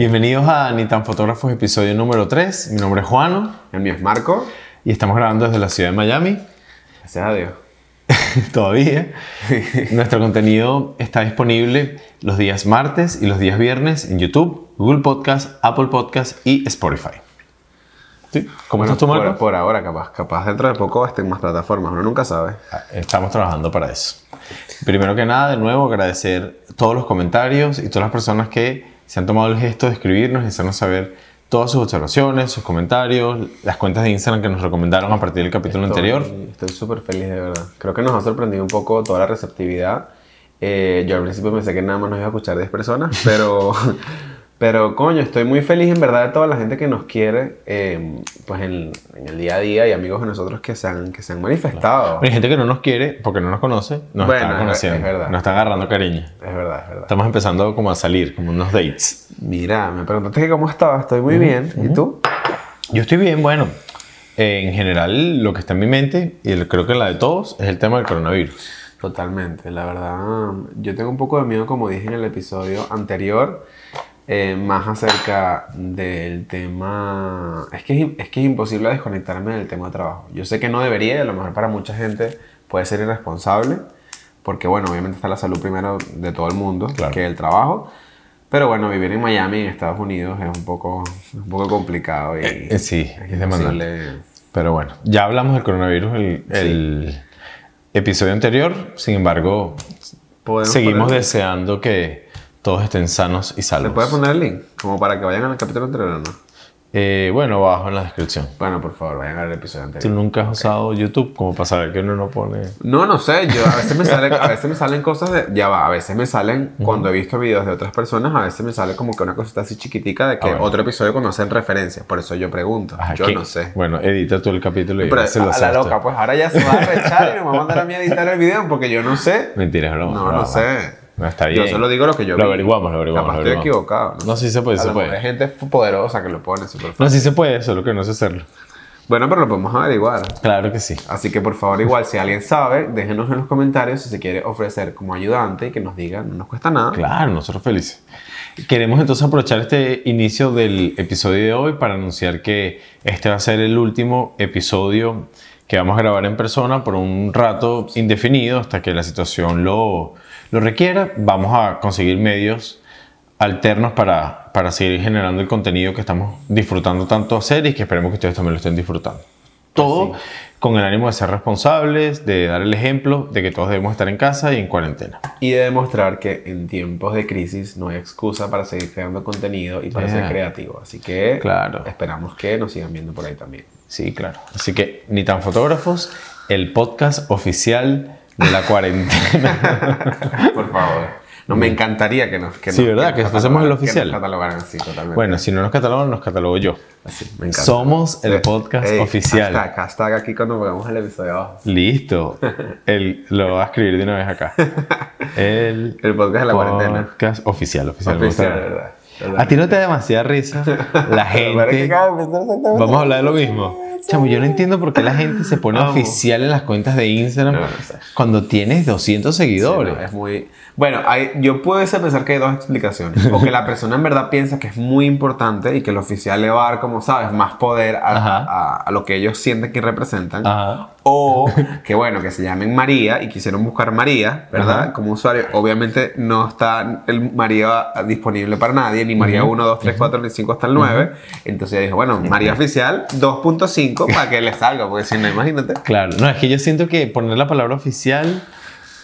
Bienvenidos a Ni tan fotógrafos, episodio número 3. Mi nombre es Juano El mío es Marco. y estamos grabando desde la ciudad de Miami. Gracias a Dios. Todavía. Nuestro contenido está disponible los días martes y los días viernes en YouTube, Google Podcast, Apple Podcast y Spotify. ¿Sí? ¿Cómo Bueno, estás tú, por, Marco? por ahora, capaz. Capaz dentro de poco estén más plataformas. Uno nunca sabe. Ah, Estamos trabajando para eso. Primero que nada, de nuevo, agradecer todos los comentarios y todas las personas que se han tomado el gesto de escribirnos y hacernos saber todas sus observaciones, sus comentarios, las cuentas de Instagram que nos recomendaron a partir del capítulo anterior. Estoy- Estoy súper feliz, de verdad. Creo que nos ha sorprendido un poco toda la receptividad. Eh, yo al principio pensé que nada más nos iba a escuchar 10 personas, pero, pero coño, estoy muy feliz en verdad de toda la gente que nos quiere eh, pues en, en el día a día y amigos de nosotros que se han, que se han manifestado. Hay gente que no nos quiere porque no nos conoce, nos Bueno, está es- conociendo, es verdad. nos está agarrando cariño. Es verdad, es verdad. Estamos empezando como a salir, como unos dates. Mira, me preguntaste que cómo estaba. Estoy muy bien. ¿Y tú? Yo estoy bien, bueno. En general, lo que está en mi mente, y creo que la de todos, es el tema del coronavirus. Totalmente, la verdad, yo tengo un poco de miedo, como dije en el episodio anterior, eh, más acerca del tema... Es que, es, es que es imposible desconectarme del tema de trabajo. Yo sé que no debería, a lo mejor para mucha gente puede ser irresponsable, porque bueno, obviamente está la salud primero de todo el mundo, Claro. que el trabajo. Pero bueno, vivir en Miami, en Estados Unidos, es un poco, un poco complicado y Eh, eh, sí, es demandante. Pero bueno, ya hablamos del coronavirus el, el episodio anterior, sin embargo, seguimos poner- deseando que todos estén sanos y ¿Le salvos. puedes poner el link? Como para que vayan al capítulo anterior, ¿o ¿no? Eh, bueno, abajo en la descripción. Bueno, por favor, vayan al episodio ¿Tú anterior. nunca has usado YouTube como para saber que uno no pone... No, no sé, yo a veces me salen, a veces me salen cosas de, ya va, a veces me salen cuando he visto videos de otras personas, a veces me sale como que una cosita así chiquitica de que Ah, bueno. otro episodio cuando hacen referencia, por eso yo pregunto, yo ¿qué? no sé. Bueno, edita tú el capítulo y Pero se lo a la tú. loca, pues ahora ya se va a rechar y me va a mandar a mí a editar el video porque yo no sé. Mentira, es broma. No, broma. no sé. No, está bien. Yo solo digo lo que yo Lo vi. averiguamos, lo averiguamos. Capaz lo estoy equivocado. No, sí se puede, a se lo puede. Hay gente poderosa que lo pone súper fácil. No, sí se puede, solo que no sé hacerlo. Bueno, pero lo podemos averiguar. Claro que sí. Así que por favor, igual, si alguien sabe, déjenos en los comentarios si se quiere ofrecer como ayudante y que nos diga, no nos cuesta nada. Claro, nosotros felices. Queremos entonces aprovechar este inicio del episodio de hoy para anunciar que este va a ser el último episodio que vamos a grabar en persona por un rato indefinido hasta que la situación lo, lo requiera. Vamos a conseguir medios alternos para, para seguir generando el contenido que estamos disfrutando tanto hacer y que esperemos que ustedes también lo estén disfrutando. Todo Así. con el ánimo de ser responsables, de dar el ejemplo de que todos debemos estar en casa y en cuarentena. Y de demostrar que en tiempos de crisis no hay excusa para seguir creando contenido y para Yeah. ser creativo. Así que Claro. esperamos que nos sigan viendo por ahí también. Sí, claro. Así que, ni tan fotógrafos, el podcast oficial de la cuarentena. por favor. No, me encantaría que nos... Que Sí, nos- ¿verdad? Que fuésemos el oficial. Que nos catalogaran así, totalmente. bueno, si no nos catalogan, nos catalogo yo. Así, me encanta. Somos el Eh, podcast ey, oficial. Hashtag, hashtag aquí cuando pongamos el episodio abajo. Listo. El, lo voy a escribir de una vez acá. El, El podcast de la cuarentena. podcast oficial, oficial. Oficial, ¿verdad? ¿verdad? A ti no te da demasiada risa la gente. Vamos a hablar de lo mismo. Chamo, yo no entiendo por qué la gente se pone Vamos. oficial en las cuentas de Instagram No, no sé. cuando tienes 200 seguidores. Sí, no, es muy... Bueno, hay, yo puedo pensar que hay dos explicaciones. O que la persona en verdad piensa que es muy importante y que el oficial le va a dar, como sabes, más poder a- a lo que ellos sienten que representan. Ajá. O que bueno, que se llamen María y quisieron buscar María, ¿verdad? Ajá. Como usuario. Obviamente no está el María disponible para nadie, ni María 1, 2, 3, 4, ni 5 hasta el 9. Entonces ella dijo, bueno, María oficial 2.5 para que le salga, porque si no, imagínate. Claro, no, es que yo siento que poner la palabra oficial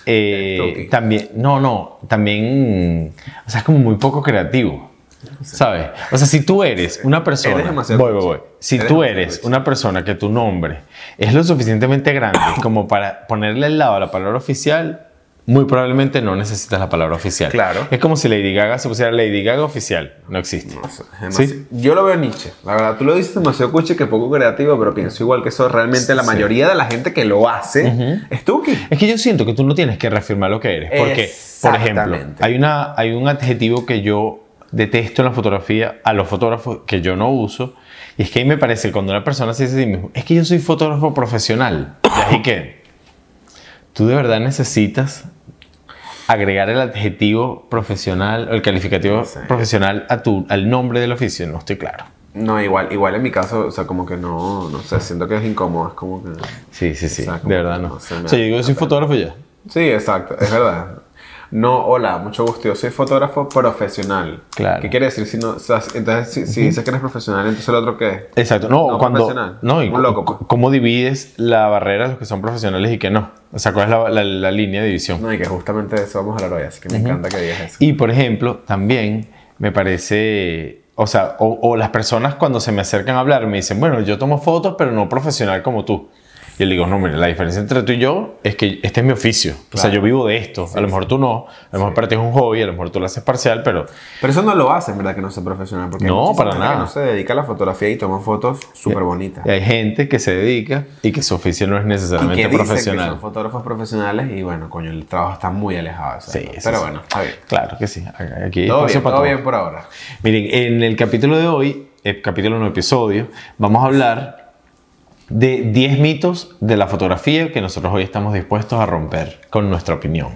eh, también, no, no, también, o sea, es como muy poco creativo, ¿sabes? O sea, si tú eres una persona, Eres voy, voy, voy. Si Eres tú eres una persona que tu nombre es lo suficientemente grande como para ponerle al lado la palabra oficial, muy probablemente no necesitas la palabra oficial. Claro. Es como si Lady Gaga se pusiera Lady Gaga oficial, no existe. No sé, ¿Sí? Yo lo veo Nietzsche. La verdad, tú lo dices demasiado cuchi que poco creativo, pero pienso igual que eso realmente la Sí. mayoría de la gente que lo hace es Tuki. Es que yo siento que tú no tienes que reafirmar lo que eres. Porque, por ejemplo, hay, una, hay un adjetivo que yo detesto en la fotografía a los fotógrafos que yo no uso. Y es que ahí me parece cuando una persona se dice a sí mismo, es que yo soy fotógrafo profesional. Y así que tú de verdad necesitas agregar el adjetivo profesional o el calificativo No sé. profesional a tu, al nombre del oficio, no estoy claro. No, igual, igual en mi caso, o sea, como que no, no sé, siento que es incómodo, es como que... Sí, sí, sí, Exacto. de verdad no. No o sea, yo digo, soy fotógrafo ya. Sí, exacto, es verdad. No, hola, mucho gusto, yo soy fotógrafo profesional. Claro. ¿Qué quiere decir? Si no, o sea, entonces, si, si dices que eres profesional, entonces el otro qué es? Exacto, no, No cuando... profesional. No, y Un cu- loco, pues. ¿cómo divides la barrera de los que son profesionales y que no? O sea, ¿cuál es la, la- la línea de división? No, y que justamente de eso vamos a hablar hoy, así que me encanta que digas eso. Y por ejemplo, también me parece, o sea, o, o las personas cuando se me acercan a hablar me dicen, bueno, yo tomo fotos, pero no profesional como tú. Y le digo, no, mire, la diferencia entre tú y yo es que este es mi oficio. O sea, Claro. yo vivo de esto. a lo mejor tú no. A lo mejor para ti es un hobby, a lo mejor tú lo haces parcial, pero Pero eso no lo hacen, ¿verdad? Que no sea profesional. Porque No, para nada. Que no se dedica a la fotografía y toma fotos súper bonitas. hay gente que se dedica y que su oficio no es Y necesariamente que dicen que profesional. son fotógrafos profesionales y bueno, coño, el trabajo está muy alejado de eso. Sí, sí, Pero sí. bueno, está bien. Claro que sí. Aquí Todo bien, para todo. bien por ahora. Miren, en el capítulo de hoy, el capítulo no episodio, vamos a hablar de 10 mitos de la fotografía que nosotros hoy estamos dispuestos a romper con nuestra opinión.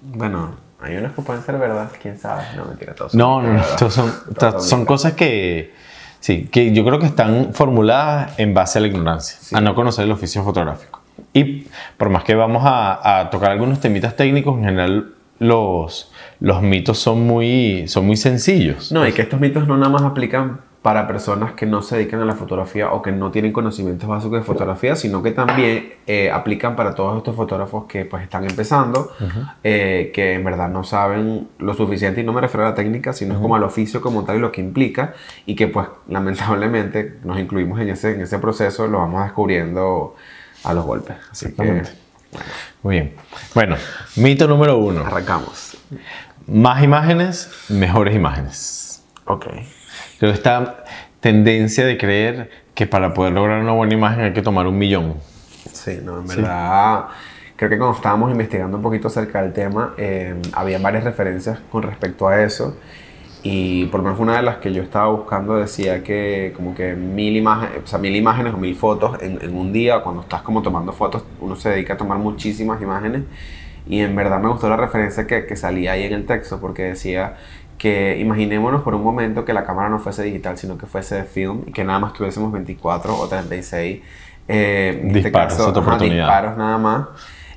Bueno, hay unos que pueden ser verdad, quién sabe. No, mentira, todos son No, no, no, estos son, Todos son cosas que, sí, que yo creo que están formuladas en base a la ignorancia, Sí. a no conocer el oficio fotográfico. Y por más que vamos a, a tocar algunos temitas técnicos, en general los, los mitos son muy, son muy sencillos. No, y que estos mitos no nada más aplican para personas que no se dedican a la fotografía o que no tienen conocimientos básicos de fotografía, sino que también eh, aplican para todos estos fotógrafos que pues están empezando, eh, que en verdad no saben lo suficiente, y no me refiero a la técnica, sino como al oficio como tal y lo que implica, y que pues lamentablemente nos incluimos en ese, en ese proceso, lo vamos descubriendo a los golpes. Así que. Muy bien. Bueno, mito número uno. arrancamos. Más imágenes, mejores imágenes. Ok. Creo esta tendencia de creer que para poder lograr una buena imagen hay que tomar un millón. Sí, no, en verdad, creo que cuando estábamos investigando un poquito acerca del tema, eh, había varias referencias con respecto a eso. Y por lo menos una de las que yo estaba buscando decía que como que mil imágenes, o sea, mil imágenes o mil fotos en, en un día, cuando estás como tomando fotos, uno se dedica a tomar muchísimas imágenes. Y en verdad me gustó la referencia que, que salía ahí en el texto, porque decía que imaginémonos por un momento que la cámara no fuese digital, sino que fuese de film y que nada más tuviésemos 24 o 36 eh, en este Disparos, caso, otra ajá, disparos nada más,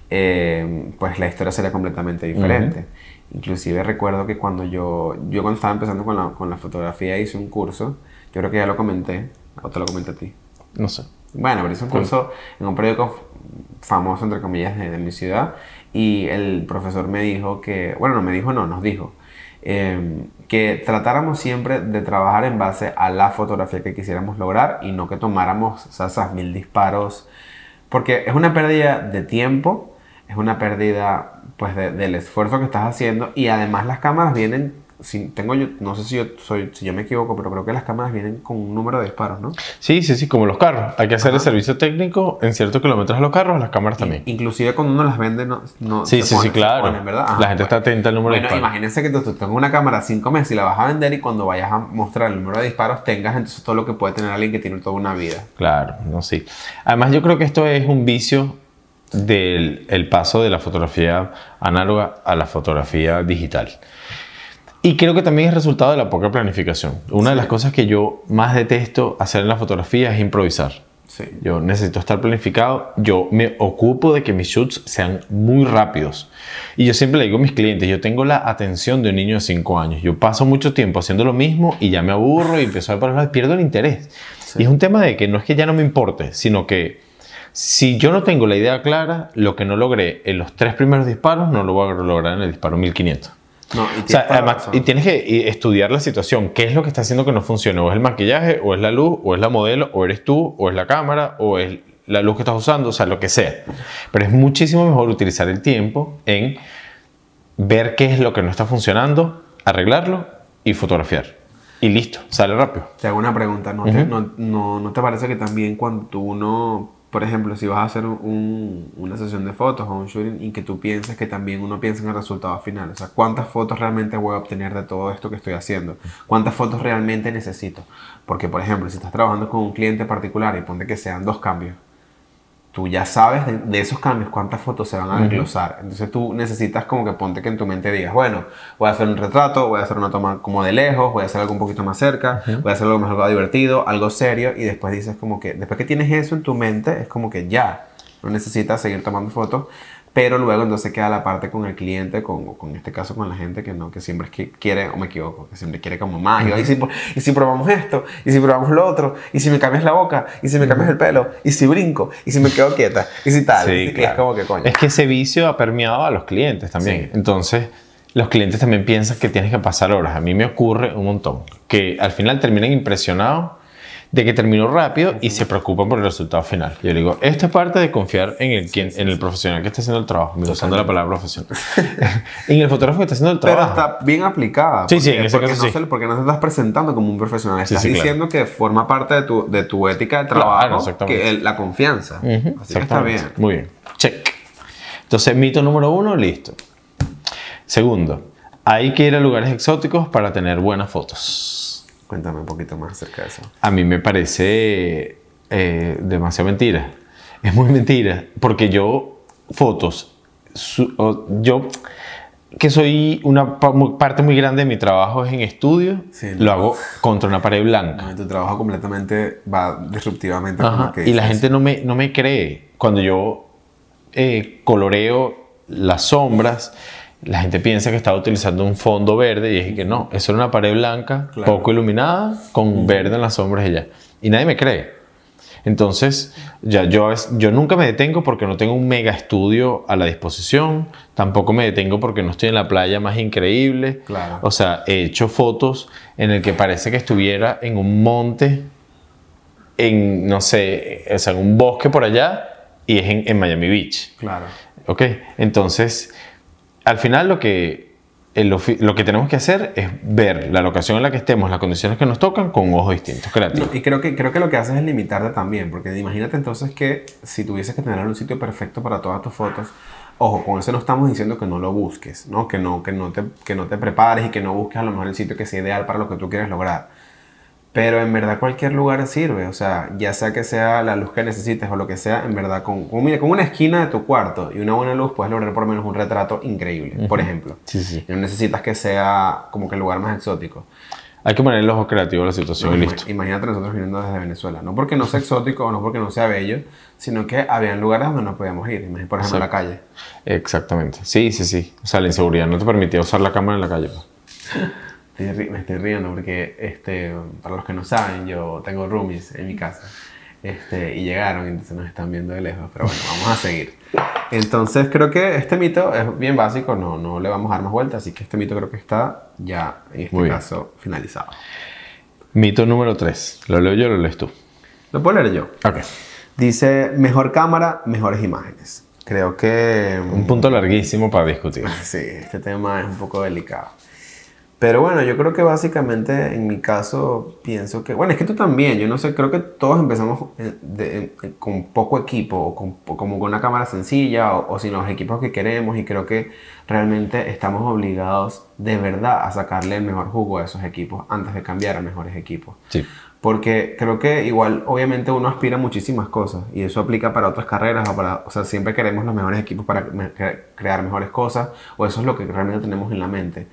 eh, pues la historia sería completamente diferente. Inclusive recuerdo que cuando yo, yo cuando estaba empezando con la, con la fotografía hice un curso, yo creo que ya lo comenté, o te lo comenté a ti. No sé. Bueno, pero hice un curso en un periódico famoso, entre comillas, de, de mi ciudad. Y el profesor me dijo que, bueno, no me dijo, no, nos dijo, eh, que tratáramos siempre de trabajar en base a la fotografía que quisiéramos lograr y no que tomáramos esas mil disparos. Porque es una pérdida de tiempo, es una pérdida pues de- del esfuerzo que estás haciendo y además las cámaras vienen, si, tengo yo, no sé si yo, soy, si yo me equivoco, pero creo que las cámaras vienen con un número de disparos, ¿no? Sí, sí, sí, como los carros. Hay que hacer el servicio técnico en ciertos kilómetros a los carros, las cámaras también. Inclusive cuando uno las vende, no, no Sí, se sí, pone- sí, claro. ponen, ¿verdad? Ajá, La gente está atenta al número de bueno, disparos. imagínense que tú, tú tengas una cámara 5 meses y la vas a vender y cuando vayas a mostrar el número de disparos tengas entonces todo lo que puede tener alguien que tiene toda una vida. Claro, no sí. Además, yo creo que esto es un vicio del el paso de la fotografía análoga a la fotografía digital. Y creo que también es resultado de la poca planificación. Una de las cosas que yo más detesto hacer en la fotografía es improvisar. Sí. Yo necesito estar planificado. Yo me ocupo de que mis shoots sean muy rápidos. Y yo siempre le digo a mis clientes, yo tengo la atención de un niño de 5 años. Yo paso mucho tiempo haciendo lo mismo y ya me aburro y empiezo a ver para los lados, pierdo el interés. Y es un tema de que no es que ya no me importe, sino que si yo no tengo la idea clara, lo que no logré en los tres primeros disparos, no lo voy a lograr en el disparo 1500. No, y O sea, además, y tienes que estudiar la situación. ¿Qué es lo que está haciendo que no funcione? O es el maquillaje, o es la luz, o es la modelo, o eres tú, o es la cámara, o es la luz que estás usando, o sea, lo que sea. Pero es muchísimo mejor utilizar el tiempo en ver qué es lo que no está funcionando, arreglarlo y fotografiar. Y listo, sale rápido. Te hago una pregunta, ¿no, te, no, no, no te parece que también cuando uno, por ejemplo, si vas a hacer un- una sesión de fotos o un shooting y que tú pienses que también uno piensa en el resultado final? O sea, ¿cuántas fotos realmente voy a obtener de todo esto que estoy haciendo? ¿Cuántas fotos realmente necesito? Porque, por ejemplo, si estás trabajando con un cliente particular y ponte que sean dos cambios, tú ya sabes de, de esos cambios cuántas fotos se van a desglosar. Entonces tú necesitas como que ponte que en tu mente digas, bueno, voy a hacer un retrato, voy a hacer una toma como de lejos, voy a hacer algo un poquito más cerca, voy a hacer algo más algo divertido, algo serio, y después dices como que, después que tienes eso en tu mente, es como que ya, no necesitas seguir tomando fotos, pero luego entonces queda la parte con el cliente, con, con este caso con la gente que no, que siempre es que quiere, o me equivoco, que siempre quiere como más, y, si, y si probamos esto, y si probamos lo otro, y si me cambias la boca, y si me cambias el pelo, y si brinco, y si me quedo quieta, y si tal, Sí, y claro. es como que coño. Es que ese vicio ha permeado a los clientes también. Sí. Entonces, los clientes también piensan que tienes que pasar horas. A mí me ocurre un montón. Que al final terminan impresionados de que terminó rápido y se preocupan por el resultado final. Yo le digo, esto es parte de confiar en el, quien, en el profesional que está haciendo el trabajo. Me usando la palabra profesional. en el fotógrafo que está haciendo el Pero trabajo. está bien aplicada. Sí, sí, en ese porque caso no sí. se- porque no te estás presentando como un profesional. Estás sí, claro. diciendo que forma parte de tu, de tu ética de Claro, trabajo, exactamente. que el- la confianza. Así que está bien. Muy bien. Check. Entonces, mito número uno, listo. Segundo, hay que ir a lugares exóticos para tener buenas fotos. Cuéntame un poquito más acerca de eso. A mí me parece eh, demasiado mentira. Es muy mentira. Porque yo, fotos, su- o- yo que soy una parte muy grande de mi trabajo es en estudio, Sí, no. lo hago contra una pared blanca. No, tu trabajo completamente va disruptivamente Ajá, que Y la gente no me, no me cree. Cuando yo eh, coloreo las sombras, la gente piensa que estaba utilizando un fondo verde y dije que no, eso era una pared blanca, Claro. poco iluminada, con verde en las sombras y ya. Y nadie me cree. Entonces, ya yo, yo nunca me detengo porque no tengo un mega estudio a la disposición, tampoco me detengo porque no estoy en la playa más increíble. Claro. O sea, he hecho fotos en el que parece que estuviera en un monte en, no sé, o sea, en un bosque por allá y es en, en Miami Beach. Claro. ¿Ok? Entonces, al final lo que, lo que tenemos que hacer es ver la locación en la que estemos, las condiciones que nos tocan con un ojo distinto, creativo. No, y creo que, creo que lo que haces es limitarte también, porque imagínate entonces que si tuvieses que tener un sitio perfecto para todas tus fotos, ojo, con eso no estamos diciendo que no lo busques, ¿no? Que, no, que, no te, que no te prepares y que no busques a lo mejor el sitio que sea ideal para lo que tú quieres lograr. Pero en verdad cualquier lugar sirve, o sea, ya sea que sea la luz que necesites o lo que sea, en verdad con, con, mira, con una esquina de tu cuarto y una buena luz puedes lograr por lo menos un retrato increíble, por ejemplo. Sí, sí. Y no necesitas que sea como que el lugar más exótico. Hay que poner el ojo creativo a la situación No, y listo. Imagínate nosotros viniendo desde Venezuela. No porque no sea exótico o no porque no sea bello, sino que habían lugares donde no podíamos ir. Por ejemplo, la calle. Exactamente. Sí, sí, sí. O sea, la inseguridad no te permitía usar la cámara en la calle. Estoy me estoy riendo porque, este, para los que no saben, yo tengo roomies en mi casa. Este, y llegaron, entonces nos están viendo de lejos. Pero bueno, vamos a seguir. Entonces creo que este mito es bien básico, no, no le vamos a dar más vueltas, así que este mito creo que está ya, en este Muy bien. caso, finalizado. Mito número 3. ¿Lo leo yo o lo lees tú? Lo puedo leer yo. Ok. Dice, mejor cámara, mejores imágenes. Creo que... Un punto larguísimo para discutir. Sí, este tema es un poco delicado. Pero bueno, yo creo que básicamente en mi caso pienso que, bueno, es que tú también, yo no sé, creo que todos empezamos eh, de- eh, con poco equipo, o con, como con una cámara sencilla, o, o sin los equipos que queremos, y creo que realmente estamos obligados de verdad a sacarle el mejor jugo a esos equipos antes de cambiar a mejores equipos. Sí. Porque creo que igual, obviamente uno aspira a muchísimas cosas y eso aplica para otras carreras o para, o sea, siempre queremos los mejores equipos para cre- crear mejores cosas o eso es lo que realmente tenemos en la mente.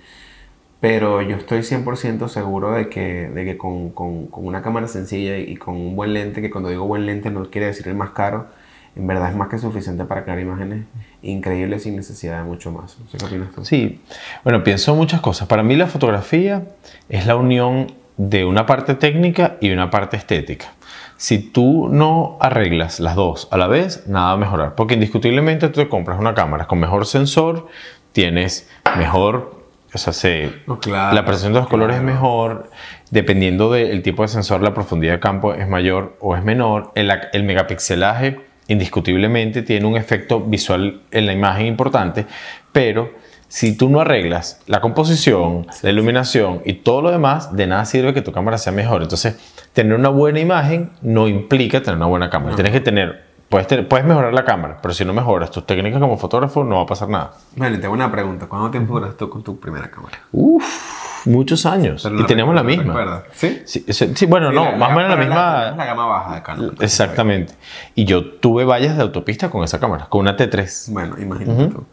Pero yo estoy 100% seguro de que, de que con, con, con una cámara sencilla y con un buen lente, que cuando digo buen lente no quiere decir el más caro, en verdad es más que suficiente para crear imágenes increíbles sin necesidad de mucho más. No qué opinas tú. Sí, bueno, pienso muchas cosas. Para mí la fotografía es la unión de una parte técnica y una parte estética. Si tú no arreglas las dos a la vez, nada va a mejorar. Porque indiscutiblemente tú te compras una cámara con mejor sensor, tienes mejor, o sea, se, No, claro, la percepción de los colores es mejor. Dependiendo del tipo de sensor, la profundidad de campo es mayor o es menor. El, el megapixelaje indiscutiblemente tiene un efecto visual en la imagen importante, pero si tú no arreglas la composición, la iluminación y todo lo demás, de nada sirve que tu cámara sea mejor. Entonces, tener una buena imagen no implica tener una buena cámara. Tienes que tener Puedes, tener- puedes mejorar la cámara, pero si no mejoras tus técnicas como fotógrafo, no va a pasar nada. Bueno, y tengo una pregunta. ¿Cuánto tiempo duraste tú con tu primera cámara? Uf, muchos años. Pero y no teníamos la misma. ¿recuerdas? ¿Sí? Sí, sí, sí, bueno, Sí, no, la- más o menos la misma. la gama baja de Canon. Exactamente. Y yo tuve vallas de autopista con esa cámara, con una T3. Bueno, imagínate tú.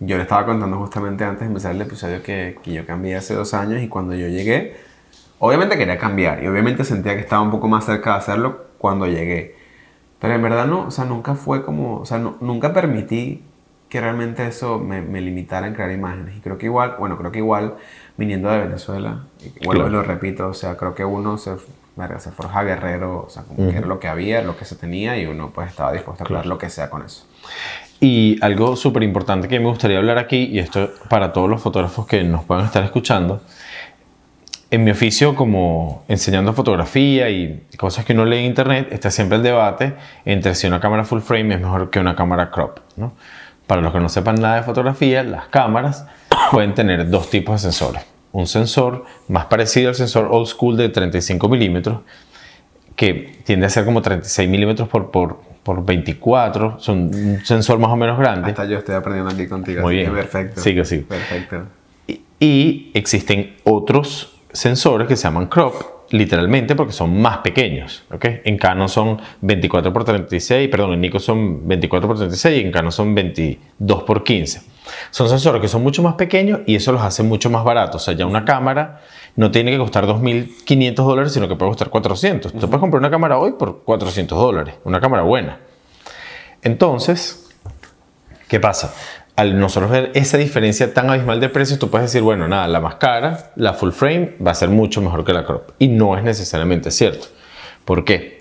Yo le estaba contando justamente antes de empezar el episodio que, que yo cambié hace dos años y cuando yo llegué, obviamente quería cambiar y obviamente sentía que estaba un poco más cerca de hacerlo cuando llegué. Pero en verdad no, o sea, nunca fue como, o sea, no- nunca permití que realmente eso me, me limitara en crear imágenes. Y creo que igual, bueno, creo que igual viniendo de Venezuela, y Claro. lo repito, o sea, creo que uno se, se forja guerrero, o sea, como que era lo que había, lo que se tenía y uno pues estaba dispuesto a crear lo que sea con eso. Y algo súper importante que me gustaría hablar aquí, y esto para todos los fotógrafos que nos puedan estar escuchando, en mi oficio como enseñando fotografía y cosas que uno lee en internet, está siempre el debate entre si una cámara full frame es mejor que una cámara crop. ¿no? Para los que no sepan nada de fotografía, las cámaras pueden tener dos tipos de sensores. Un sensor más parecido al sensor old school de 35 milímetros, que tiende a ser como 36 milímetros por, por, por 24, son un sensor más o menos grande. Hasta yo estoy aprendiendo aquí contigo. Muy bien. Perfecto. Sigue, sigue. Perfecto. Y, y existen otros sensores que se llaman crop, literalmente porque son más pequeños. ¿ok? En Canon son 24 por 36, perdón, en Nikon son 24 por 36 y en Canon son 22 por 15. Son sensores que son mucho más pequeños y eso los hace mucho más baratos. O sea, ya una cámara no tiene que costar 2.500 dólares, sino que puede costar 400. Tú puedes comprar una cámara hoy por 400 dólares, una cámara buena. Entonces, ¿Qué pasa? Al nosotros ver esa diferencia tan abismal de precios, tú puedes decir, bueno, nada, la más cara, la full frame, va a ser mucho mejor que la crop. Y no es necesariamente cierto. ¿Por qué?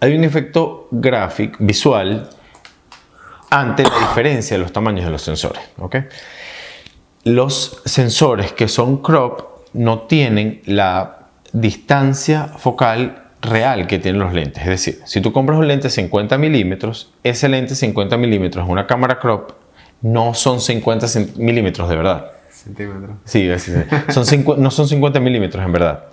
Hay un efecto gráfico, visual, ante la diferencia de los tamaños de los sensores. ¿ok? Los sensores que son crop no tienen la distancia focal real que tienen los lentes. Es decir, si tú compras un lente 50 milímetros, ese lente 50 milímetros en una cámara crop no son 50 cen- milímetros de verdad. Centímetros. Sí, sí, sí. Son no son 50 milímetros en verdad.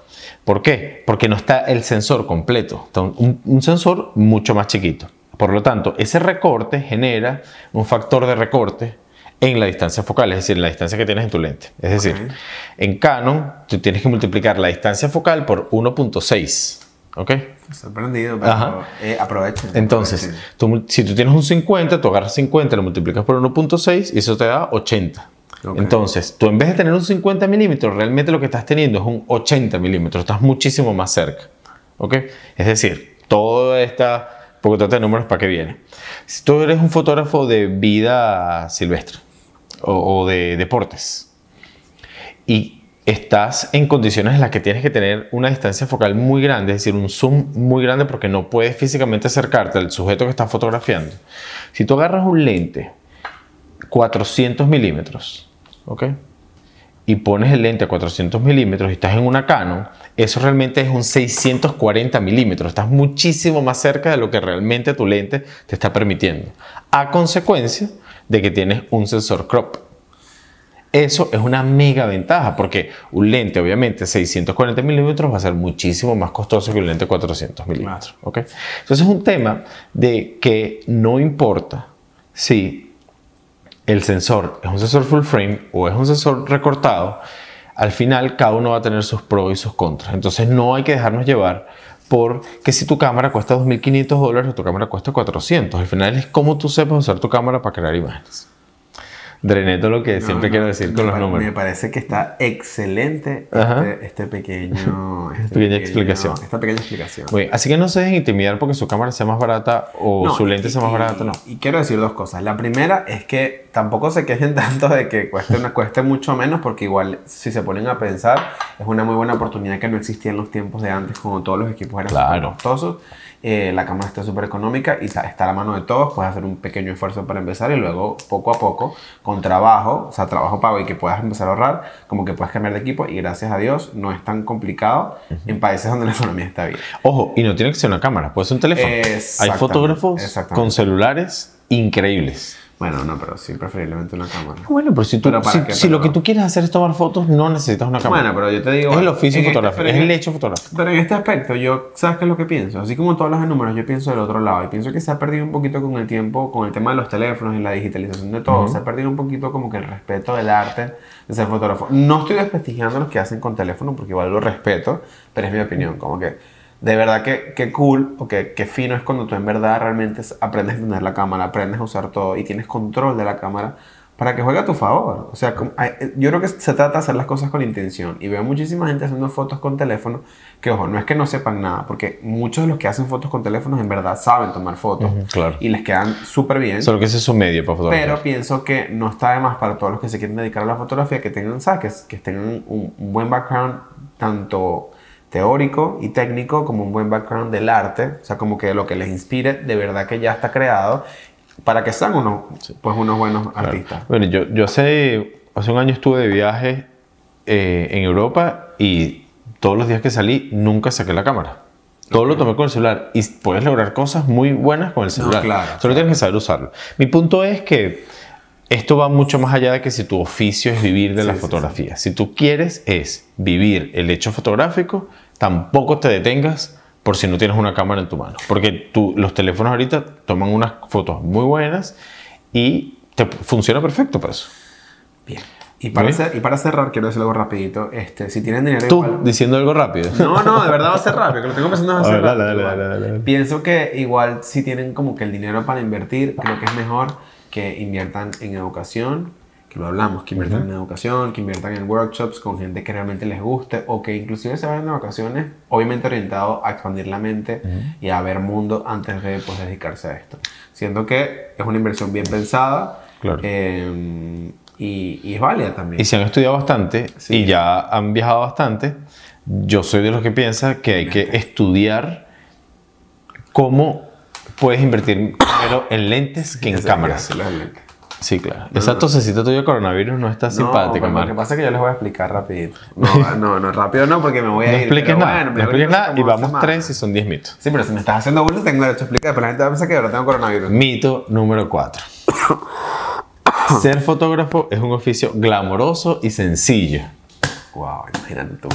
¿Por qué? Porque no está el sensor completo. Está un, un- sensor mucho más chiquito. Por lo tanto, ese recorte genera un factor de recorte en la distancia focal, es decir, en la distancia que tienes en tu lente. Es decir, en Canon tú tienes que multiplicar la distancia focal por 1.6. ¿Ok? Sorprendido, pero eh, aprovechen. Entonces, aprovechen. tú si tú tienes un 50, tú agarras 50, lo multiplicas por 1.6 y eso te da 80. Ok. Entonces, tú en vez de tener un 50 milímetros, realmente lo que estás teniendo es un 80 milímetros, estás muchísimo más cerca. ¿Ok? Es decir, toda esta poco de números para qué viene. Si tú eres un fotógrafo de vida silvestre o, o de deportes y estás en condiciones en las que tienes que tener una distancia focal muy grande, es decir, un zoom muy grande porque no puedes físicamente acercarte al sujeto que estás fotografiando. Si tú agarras un lente 400 milímetros, ¿ok? Y pones el lente a 400 milímetros y estás en una Canon, eso realmente es un 640 milímetros. Estás muchísimo más cerca de lo que realmente tu lente te está permitiendo. A consecuencia de que tienes un sensor crop. Eso es una mega ventaja porque un lente, obviamente, 640 milímetros va a ser muchísimo más costoso que un lente 400 milímetros. ¿ok? Entonces es un tema de que no importa si el sensor es un sensor full frame o es un sensor recortado, al final cada uno va a tener sus pros y sus contras. Entonces no hay que dejarnos llevar por que si tu cámara cuesta 2.500 dólares o tu cámara cuesta 400. Al final es cómo tú sepas usar tu cámara para crear imágenes. Drené todo lo que No, siempre no, quiero decir con los números. Me parece que está excelente este, este pequeño. este pequeña explicación. Esta pequeña explicación. Bien, Así que no se dejen intimidar porque su cámara sea más barata o No, su lente y- sea más y- barata, no. Y quiero decir dos cosas. La primera es que tampoco se quejen tanto de que cueste, una, cueste mucho menos, porque igual, si se ponen a pensar, es una muy buena oportunidad que no existía en los tiempos de antes, cuando todos los equipos eran Claro. costosos. Eh, la cámara está súper económica y está, está a la mano de todos. Puedes hacer un pequeño esfuerzo para empezar y luego, poco a poco, con trabajo, o sea, trabajo pago y que puedas empezar a ahorrar, como que puedes cambiar de equipo y gracias a Dios no es tan complicado en países donde la economía está bien. Ojo, y no tiene que ser una cámara, puede ser un teléfono. Hay fotógrafos con celulares increíbles. Bueno, no, pero sí, preferiblemente una cámara. Bueno, pero si, tú, ¿Pero si, qué? si lo que tú quieres hacer es tomar fotos, no necesitas una cámara. Bueno, pero yo te digo... es el oficio este- fotográfico, es el este- hecho fotográfico. Pero en este aspecto, yo, ¿sabes qué es lo que pienso? Así como todos los números, yo pienso del otro lado. Y pienso que se ha perdido un poquito con el tiempo, con el tema de los teléfonos y la digitalización de todo. Se ha perdido un poquito como que el respeto del arte de ser fotógrafo. No estoy desprestigiando los que hacen con teléfono, porque igual lo respeto, pero es mi opinión. Como que de verdad que, que cool o que, fino es cuando tú en verdad realmente aprendes a entender la cámara, aprendes a usar todo y tienes control de la cámara para que juegue a tu favor. O sea, hay- yo creo que se trata de hacer las cosas con intención. Y veo muchísima gente haciendo fotos con teléfono que, ojo, no es que no sepan nada, porque muchos de los que hacen fotos con teléfonos en verdad saben tomar fotos Ujú, claro. y les quedan súper bien. Solo que ese es su medio para fotografiar. Pero pienso que no está de más para todos los que se quieren dedicar a la fotografía que tengan, ¿sabes? Que, que tengan un, un buen background tanto teórico y técnico como un buen background del arte, o sea, como que lo que les inspire de verdad que ya está creado para que sean unos, pues unos buenos Claro. artistas. Bueno, yo, yo hace, hace un año estuve de viaje eh, en Europa y todos los días que salí nunca saqué la cámara. Todo lo tomé con el celular y puedes lograr cosas muy buenas con el celular. claro, Solo tienes que saber usarlo. Mi punto es que esto va mucho más allá de que si tu oficio es vivir de la sí, fotografía. Si tú quieres es vivir el hecho fotográfico, tampoco te detengas por si no tienes una cámara en tu mano. Porque tú, los teléfonos ahorita toman unas fotos muy buenas y te funciona perfecto para eso. Bien. Y para, Bien. cer- y para cerrar, quiero decir algo rapidito. Este, si tienen dinero Tú igual- diciendo algo rápido. No, no, de verdad va a ser rápido, que lo tengo pensando dale. Pienso que igual si tienen como que el dinero para invertir, creo que es mejor que inviertan en educación, que lo hablamos, que inviertan en educación, que inviertan en workshops con gente que realmente les guste o que inclusive se vayan de vacaciones, obviamente orientado a expandir la mente y a ver mundo antes de pues, dedicarse a esto. Siento que es una inversión bien pensada Claro. eh, y, y es válida también. Y si han estudiado bastante Sí. y ya han viajado bastante, yo soy de los que piensa que hay que estudiar cómo puedes invertir dinero en lentes que en cámaras. Sí, claro. Esa tosecita tuya de coronavirus no está simpática, pero Lo que pasa es que yo les voy a explicar rapidito. No, no, no, rápido no, porque me voy a No ir. expliques nada, bueno, no expliques nada y vamos semana. tres y son diez mitos. Sí, pero si me estás haciendo bullying, tengo derecho a explicar, pero la gente va a pensar que ahora tengo coronavirus. Mito número 4. Ser fotógrafo es un oficio glamoroso y sencillo. Wow, imagínate tú.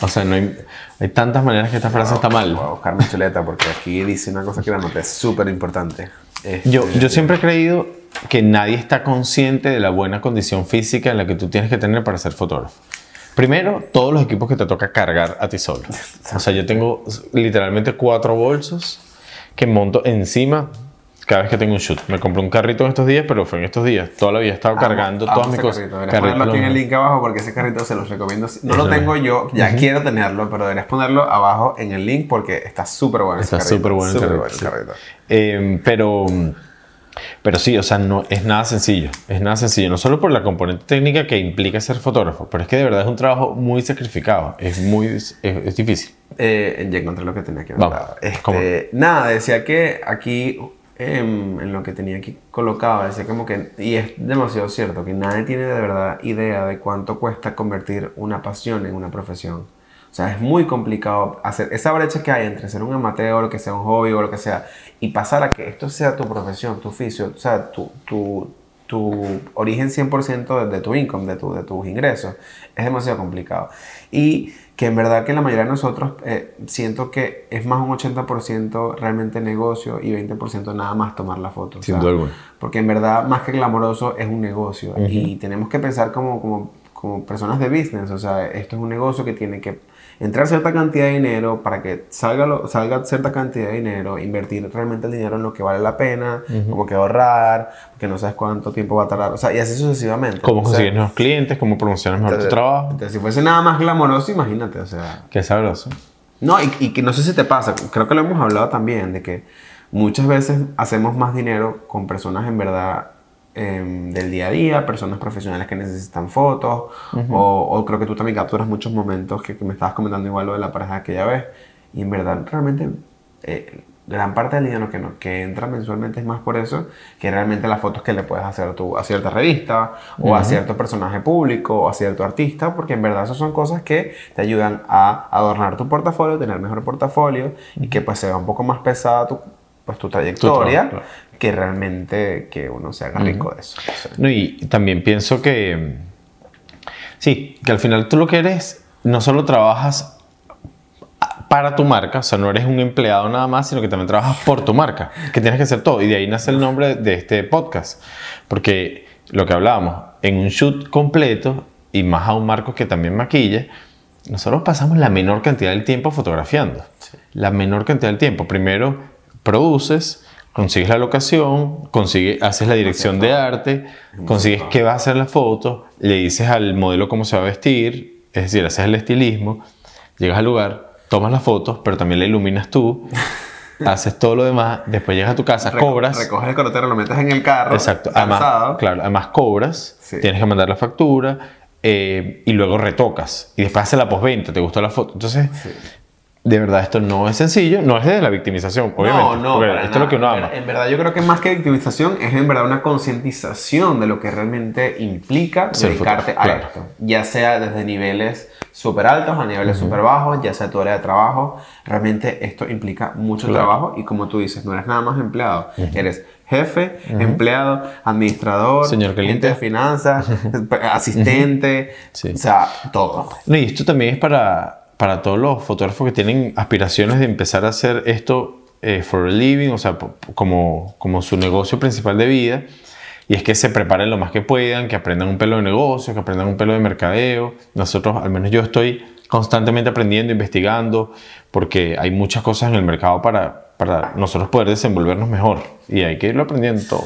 O sea, no hay, hay tantas maneras que esta frase está mal. Voy a buscar mi chuleta porque aquí dice una cosa que la noté súper importante. Este, Yo, yo siempre he creído que nadie está consciente de la buena condición física en la que tú tienes que tener para ser fotógrafo. Primero, todos los equipos que te toca cargar a ti solo. O sea, yo tengo literalmente cuatro bolsos que monto encima cada vez que tengo un shoot. Me compré un carrito en estos días, pero fue en estos días. Toda la vida he estado cargando todas mis cosas. Carrito. Carrito ponerlo aquí en el link abajo porque ese carrito se los recomiendo. No lo tengo yo, ya quiero tenerlo, pero deberías ponerlo abajo en el link porque está súper bueno. ese Está súper bueno el carrito, bueno el sí. carrito. Eh, pero, pero sí, o sea, no es nada sencillo. Es nada sencillo. No solo por la componente técnica que implica ser fotógrafo, pero es que de verdad es un trabajo muy sacrificado. Es muy es, es difícil. Eh, ya encontré lo que tenía Vamos, anotado. Este, nada, decía que aquí, em, en lo que tenía aquí colocado, decía como que, y es demasiado cierto, que nadie tiene de verdad idea de cuánto cuesta convertir una pasión en una profesión. O sea, es muy complicado hacer esa brecha que hay entre ser un amateur, o que sea un hobby o lo que sea, y pasar a que esto sea tu profesión, tu oficio, o sea, tu, tu, tu origen 100% de, de tu income, de, tu, de tus ingresos, es demasiado complicado. Y que en verdad que la mayoría de nosotros eh, siento que es más un 80% realmente negocio y 20% nada más tomar la foto. Sin duda. Porque en verdad, más que glamoroso, es un negocio. Y tenemos que pensar como, como, como personas de business. O sea, esto es un negocio que tiene que entrar cierta cantidad de dinero para que salga, lo- salga cierta cantidad de dinero, invertir realmente el dinero en lo que vale la pena, como que ahorrar, porque no sabes cuánto tiempo va a tardar. O sea, y así sucesivamente. Cómo consigues nuevos clientes, cómo promocionas mejor tu entonces- trabajo. entonces, si fuese nada más glamoroso, imagínate, o sea... Qué sabroso. No, y, y que no sé si te pasa, creo que lo hemos hablado también, de que muchas veces hacemos más dinero con personas en verdad em, del día a día, personas profesionales que necesitan fotos, o, o creo que tú también capturas muchos momentos que, que me estabas comentando igual lo de la pareja aquella vez, y en verdad realmente eh, gran parte del dinero que, no- que entra mensualmente es más por eso que realmente las fotos que le puedes hacer tú a cierta revista o a cierto personaje público o a cierto artista, porque en verdad esas son cosas que te ayudan a adornar tu portafolio, tener mejor portafolio y que pues sea un poco más pesada tu, pues, tu trayectoria claro. Que realmente que uno se haga rico de eso. No, y también pienso que, sí, que al final tú lo que eres, no solo trabajas para tu marca, o sea, no eres un empleado nada más, sino que también trabajas por tu marca, que tienes que hacer todo. Y de ahí nace el nombre de este podcast, porque lo que hablábamos, en un shoot completo, y más a un Marcos que también maquilla, nosotros pasamos la menor cantidad del tiempo fotografiando. La menor cantidad del tiempo. Primero produces, consigues la locación, consigues, haces la dirección de arte, consigues qué va a hacer la foto, le dices al modelo cómo se va a vestir, es decir, haces el estilismo, llegas al lugar, tomas las fotos, pero también la iluminas tú. haces todo lo demás, después llegas a tu casa, cobras. Recoges el corotero, lo metes en el carro. Exacto. Además, claro, además cobras, tienes que mandar la factura eh, y luego retocas. Y después haces la postventa, te gustó la foto. Entonces, de verdad, esto no es sencillo, no es de la victimización, obviamente. No, no, esto es lo que uno ama. En verdad, yo creo que más que victimización es en verdad una concientización de lo que realmente implica dedicarte a esto. Ya sea desde niveles súper altos a niveles súper bajos, ya sea tu área de trabajo. Realmente esto implica mucho trabajo y como tú dices, no eres nada más empleado, eres jefe, empleado, administrador, Señor cliente de finanzas, asistente, o sea, todo. y esto también es para, para todos los fotógrafos que tienen aspiraciones de empezar a hacer esto eh, for a living, o sea, como, como su negocio principal de vida. Y es que se preparen lo más que puedan, que aprendan un pelo de negocio, que aprendan un pelo de mercadeo. Nosotros, al menos yo estoy constantemente aprendiendo, investigando, porque hay muchas cosas en el mercado para, para nosotros poder desenvolvernos mejor. Y hay que irlo aprendiendo todo.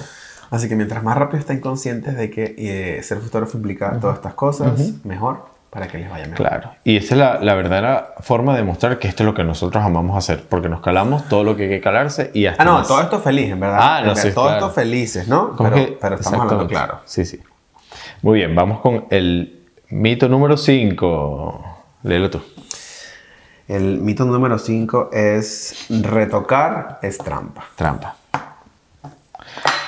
Así que mientras más rápido estén conscientes de que eh, ser fotógrafo implica todas estas cosas, mejor para que les vaya mejor. Claro, y esa es la, la, verdadera forma de demostrar que esto es lo que nosotros amamos hacer, porque nos calamos todo lo que hay que calarse y hasta Ah, no, más. todo esto feliz, en verdad. Ah, no, en sí, Todo claro. esto felices, ¿no? Pero, que- pero estamos hablando claro. Sí, sí. Muy bien, vamos con el mito número 5. Léelo tú. El mito número 5 es retocar es trampa. Trampa.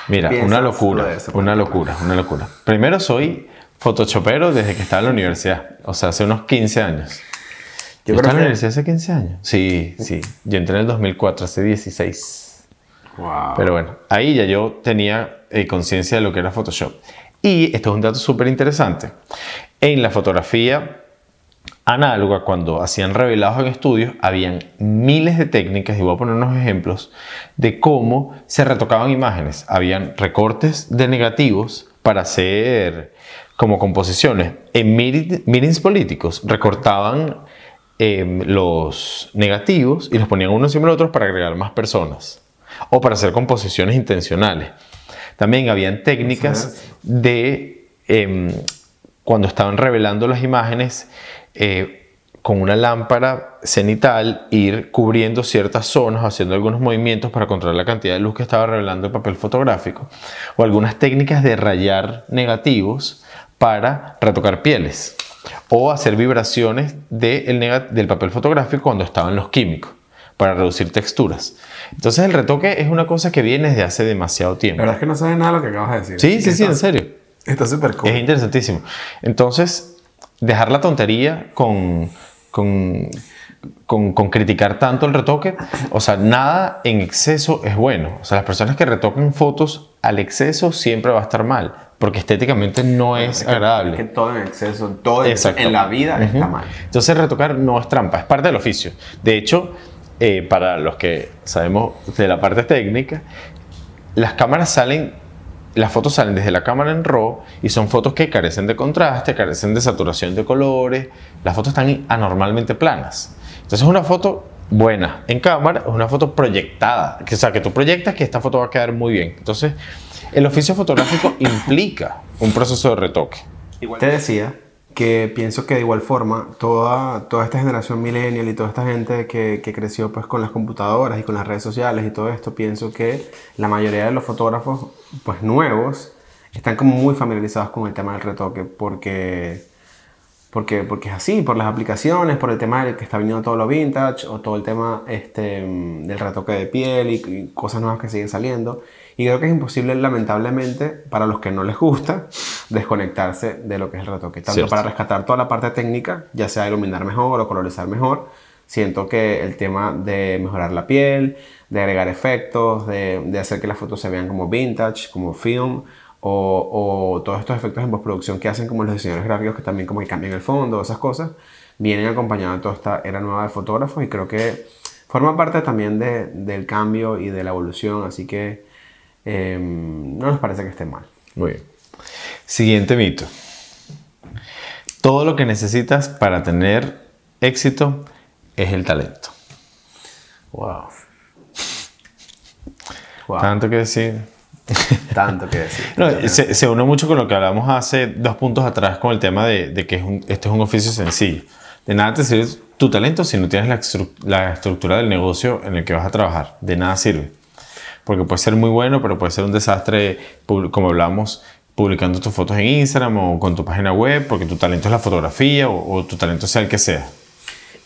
Mira, ¿Qué una locura, eso? una locura, una locura. Primero soy photoshopero desde que estaba en la universidad, o sea, hace unos 15 años. Yo ¿Yo, creo estaba en la universidad hace 15 años? Sí, sí. Yo entré en el 2004, hace 16. Wow. Pero bueno, ahí ya yo tenía eh, conciencia de lo que era Photoshop. Y esto es un dato súper interesante. En la fotografía análoga, cuando hacían revelados en estudios, habían miles de técnicas, y voy a poner unos ejemplos, de cómo se retocaban imágenes. Habían recortes de negativos para hacer como composiciones. En meet- meetings políticos recortaban eh, los negativos y los ponían uno encima de otros para agregar más personas o para hacer composiciones intencionales. También habían técnicas de em, cuando estaban revelando las imágenes eh, con una lámpara cenital ir cubriendo ciertas zonas, haciendo algunos movimientos para controlar la cantidad de luz que estaba revelando el papel fotográfico, o algunas técnicas de rayar negativos para retocar pieles, o hacer vibraciones de el nega- del papel fotográfico cuando estaban los químicos, para reducir texturas. Entonces el retoque es una cosa que viene desde hace demasiado La tiempo. verdad es que no sabes nada de lo que acabas de decir. Sí, sí, sí, en serio. Está súper cool. Es interesantísimo. Entonces, dejar la tontería con, con, con, con criticar tanto el retoque, o sea, nada en exceso es bueno. O sea, las personas que retocan fotos al exceso siempre va a estar mal, porque estéticamente no es Es que- agradable. es que todo en exceso, todo en, Exacto. en la vida está mal. Entonces retocar no es trampa, es parte del oficio. De hecho, eh, para los que sabemos de la parte técnica, las cámaras salen, las fotos salen desde la cámara en RAW y son fotos que carecen de contraste, carecen de saturación de colores, las fotos están anormalmente planas. Entonces una foto buena en cámara es una foto proyectada, que, o sea, que tú proyectas que esta foto va a quedar muy bien. Entonces, el oficio fotográfico implica un proceso de retoque. Te decía que pienso que de igual forma toda, toda esta generación millennial y toda esta gente que, que creció pues con las computadoras y con las redes sociales y todo esto, pienso que la mayoría de los fotógrafos pues nuevos están como muy familiarizados con el tema del retoque porque, porque, porque es así, por las aplicaciones, por el tema del que está viniendo todo lo vintage o todo el tema este, del retoque de piel y, y cosas nuevas que siguen saliendo. Y creo que es imposible, lamentablemente, para los que no les gusta, desconectarse de lo que es el retoque. Tanto Cierto. para rescatar toda la parte técnica, ya sea iluminar mejor o colorizar mejor, Siento que el tema de mejorar la piel, de agregar efectos, de, de hacer que las fotos se vean como vintage, como film, o, o, todos estos efectos en postproducción que hacen como los diseñadores gráficos que también como que cambian el fondo, esas cosas, vienen acompañados de toda esta era nueva de fotógrafos y creo que forma parte también de, del cambio y de la evolución, así que eh, no nos parece que esté mal. Muy bien. Siguiente mito. Todo lo que necesitas para tener éxito es el talento. Wow. Tanto que decir. Tanto que decir. No, se, se, une mucho con lo que hablamos hace dos puntos atrás con el tema de, de que es un, este es un oficio sencillo. De nada te sirve tu talento si no tienes la estructura del negocio en el que vas a trabajar. De nada sirve. Porque puede ser muy bueno, pero puede ser un desastre, como hablamos, publicando tus fotos en Instagram o con tu página web, porque tu talento es la fotografía o, o tu talento sea el que sea.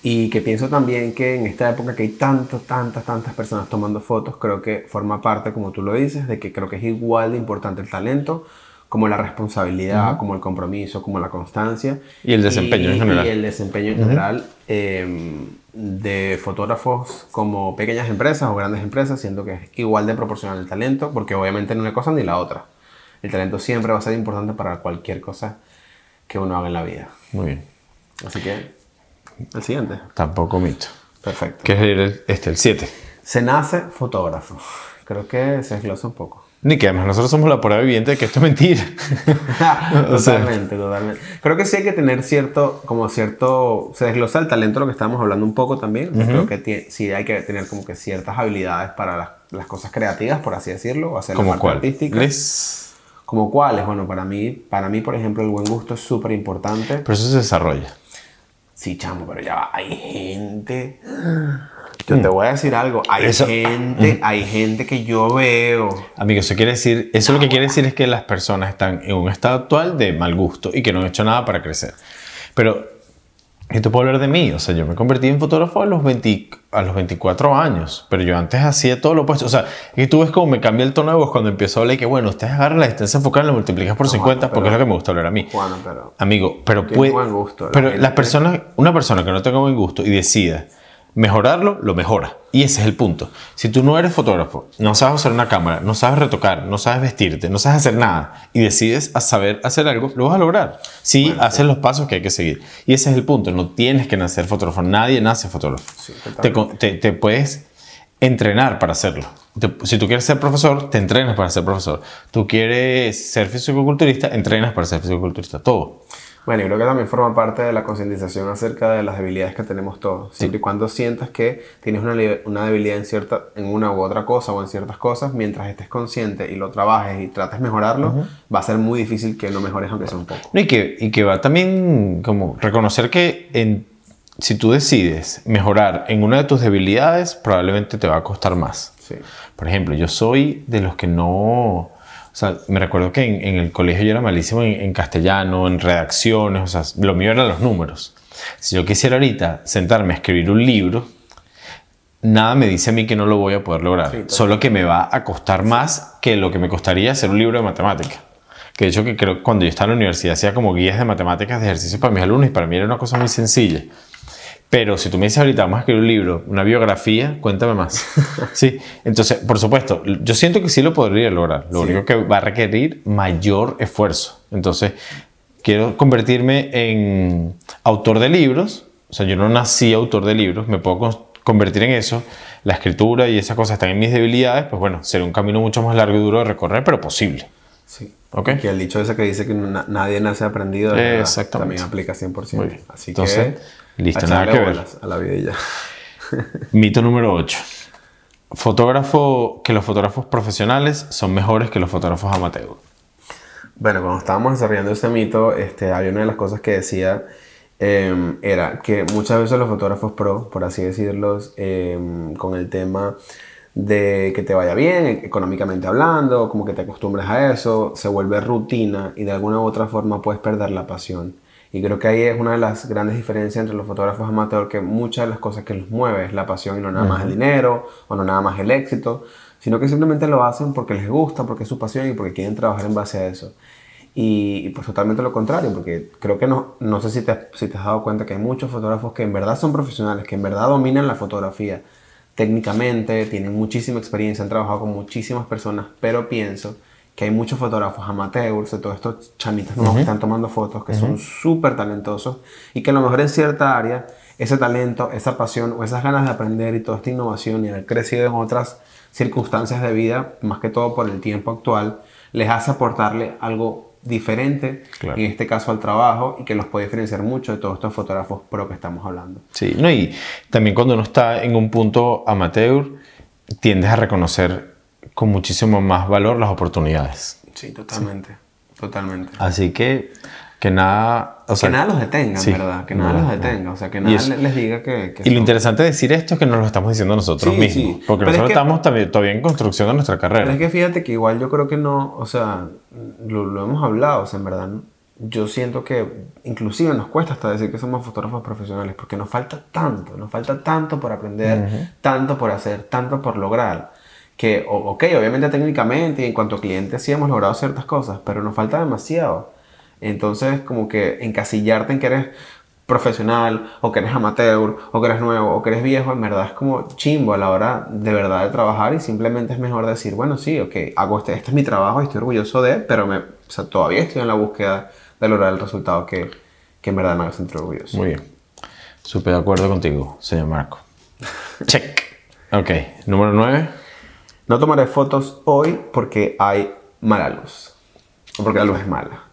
Y que pienso también que en esta época que hay tantas, tantas, tantas personas tomando fotos, creo que forma parte, como tú lo dices, de que creo que es igual de importante el talento como la responsabilidad, uh -huh. como el compromiso, como la constancia. Y el desempeño y, en general. Y el desempeño en uh -huh. general eh, de fotógrafos como pequeñas empresas o grandes empresas, siento que es igual de proporcional el talento, porque obviamente no una cosa ni la otra. El talento siempre va a ser importante para cualquier cosa que uno haga en la vida. Muy bien. Así que el siguiente. Tampoco mito. Perfecto. ¿Qué es el, este, el 7? Se nace fotógrafo. Creo que se desglosa un poco. Ni que además nosotros somos la prueba viviente de que esto es mentira. o sea. totalmente, totalmente. Creo que sí hay que tener cierto, como cierto, se desglosa el talento, lo que estábamos hablando un poco también. Uh -huh. Creo que sí hay que tener como que ciertas habilidades para las, las cosas creativas, por así decirlo, o hacer la parte cuál? artística. ¿Como cuáles? Bueno, para mí, para mí, por ejemplo, el buen gusto es súper importante. Pero eso se desarrolla. Sí, chamo, pero ya va. Hay gente. Yo te voy a decir algo. Hay eso, gente, hay gente que yo veo. Amigo, eso quiere decir, eso lo que quiere decir es que las personas están en un estado actual de mal gusto y que no han hecho nada para crecer. Pero esto puedo hablar de mí. O sea, yo me convertí en fotógrafo a los, 20, a los 24 años, pero yo antes hacía todo lo opuesto. O sea, que tú ves como me cambia el tono de voz cuando empiezo a hablar y que, bueno, ustedes agarran la distancia focal y la multiplicas por no, 50 pero, porque es lo que me gusta hablar a mí. Bueno, pero, Amigo, pero puede. Buen gusto, pero la las personas, una persona que no tenga buen gusto y decida mejorarlo, lo mejora. Y ese es el punto. Si tú no eres fotógrafo, no sabes usar una cámara, no sabes retocar, no sabes vestirte, no sabes hacer nada y decides a saber hacer algo, lo vas a lograr. Si sí, bueno, haces sí. los pasos que hay que seguir. Y ese es el punto. No tienes que nacer fotógrafo. Nadie nace fotógrafo. Sí, te, te, te, puedes entrenar para hacerlo. Te, si tú quieres ser profesor, te entrenas para ser profesor. Tú quieres ser fisicoculturista, entrenas para ser fisicoculturista. Todo. Bueno, y creo que también forma parte de la concientización acerca de las debilidades que tenemos todos. Sí. Siempre y cuando sientas que tienes una, una, debilidad en, cierta, en una u otra cosa o en ciertas cosas, mientras estés consciente y lo trabajes y trates de mejorarlo, uh -huh. va a ser muy difícil que lo mejores aunque sea un poco. No, y, que, y que va también como reconocer que en, si tú decides mejorar en una de tus debilidades, probablemente te va a costar más. Sí. Por ejemplo, yo soy de los que no o sea, me recuerdo que en, en el colegio yo era malísimo en, en, castellano, en redacciones, o sea, lo mío eran los números. Si yo quisiera ahorita sentarme a escribir un libro, nada me dice a mí que no lo voy a poder lograr. Sí, Solo que me va a costar más que lo que me costaría hacer un libro de matemática. Que de hecho que creo que cuando yo estaba en la universidad hacía como guías de matemáticas de ejercicios para mis alumnos y para mí era una cosa muy sencilla. Pero si tú me dices ahorita, vamos a escribir un libro, una biografía, cuéntame más. sí, entonces, por supuesto, yo siento que sí lo podría lograr. Lo sí. único que va a requerir mayor esfuerzo. Entonces, quiero convertirme en autor de libros. O sea, yo no nací autor de libros, me puedo convertir en eso. La escritura y esas cosas están en mis debilidades. Pues bueno, será un camino mucho más largo y duro de recorrer, pero posible. Sí. ¿Okay? Que el dicho ese que dice que na nadie nace aprendido, de Exactamente. también aplica 100%. Muy bien. Así Entonces, que, listo, nada que ver. A la vida y ya. Mito número 8. Fotógrafo, que los fotógrafos profesionales son mejores que los fotógrafos amateur. Bueno, cuando estábamos desarrollando este mito, este, había una de las cosas que decía eh, era que muchas veces los fotógrafos pro, por así decirlo, eh, con el tema de que te vaya bien económicamente hablando, como que te acostumbres a eso, se vuelve rutina y de alguna u otra forma puedes perder la pasión. Y creo que ahí es una de las grandes diferencias entre los fotógrafos amateurs, que muchas de las cosas que los mueve es la pasión y no nada más el dinero o no nada más el éxito, sino que simplemente lo hacen porque les gusta, porque es su pasión y porque quieren trabajar en base a eso. Y, y, pues totalmente lo contrario, porque creo que no, no sé si te, si te has dado cuenta que hay muchos fotógrafos que en verdad son profesionales, que en verdad dominan la fotografía técnicamente, tienen muchísima experiencia, han trabajado con muchísimas personas, pero pienso que hay muchos fotógrafos amateurs, de todos estos chamitas nuevos que están tomando fotos, que son súper talentosos y que a lo mejor en cierta área ese talento, esa pasión o esas ganas de aprender y toda esta innovación y haber crecido en otras circunstancias de vida, más que todo por el tiempo actual, les hace aportarle algo diferente, en este caso al trabajo, y que los puede diferenciar mucho de todos estos fotógrafos pro que estamos hablando. Sí, no, y también cuando uno está en un punto amateur, tiendes a reconocer con muchísimo más valor las oportunidades. Sí, totalmente, totalmente. Así que que nada, o sea, que nada los detenga, ¿verdad? Que nada los detenga, o sea, que nada les diga que... y lo interesante de decir esto es que nos lo estamos diciendo nosotros mismos, porque nosotros estamos también, todavía en construcción de nuestra carrera. Pero es que fíjate que igual yo creo que no, o sea, lo, hemos hablado, o sea, en verdad, yo siento que inclusive nos cuesta hasta decir que somos fotógrafos profesionales, porque nos falta tanto, nos falta tanto por aprender, tanto por hacer, tanto por lograr que, ok, obviamente técnicamente y en cuanto a clientes sí hemos logrado ciertas cosas, pero nos falta demasiado. Entonces, como que encasillarte en que eres profesional, o que eres amateur, o que eres nuevo, o que eres viejo, en verdad es como chimbo a la hora de verdad de trabajar y simplemente es mejor decir, bueno, sí, ok, hago este, este es mi trabajo y estoy orgulloso de, pero me, o sea, todavía estoy en la búsqueda de lograr el resultado que, que en verdad me haga sentir orgulloso. Muy bien. Súper de acuerdo contigo, señor Marco. Check. Ok, número 9. No tomaré fotos hoy porque hay mala luz. O porque la luz es mala.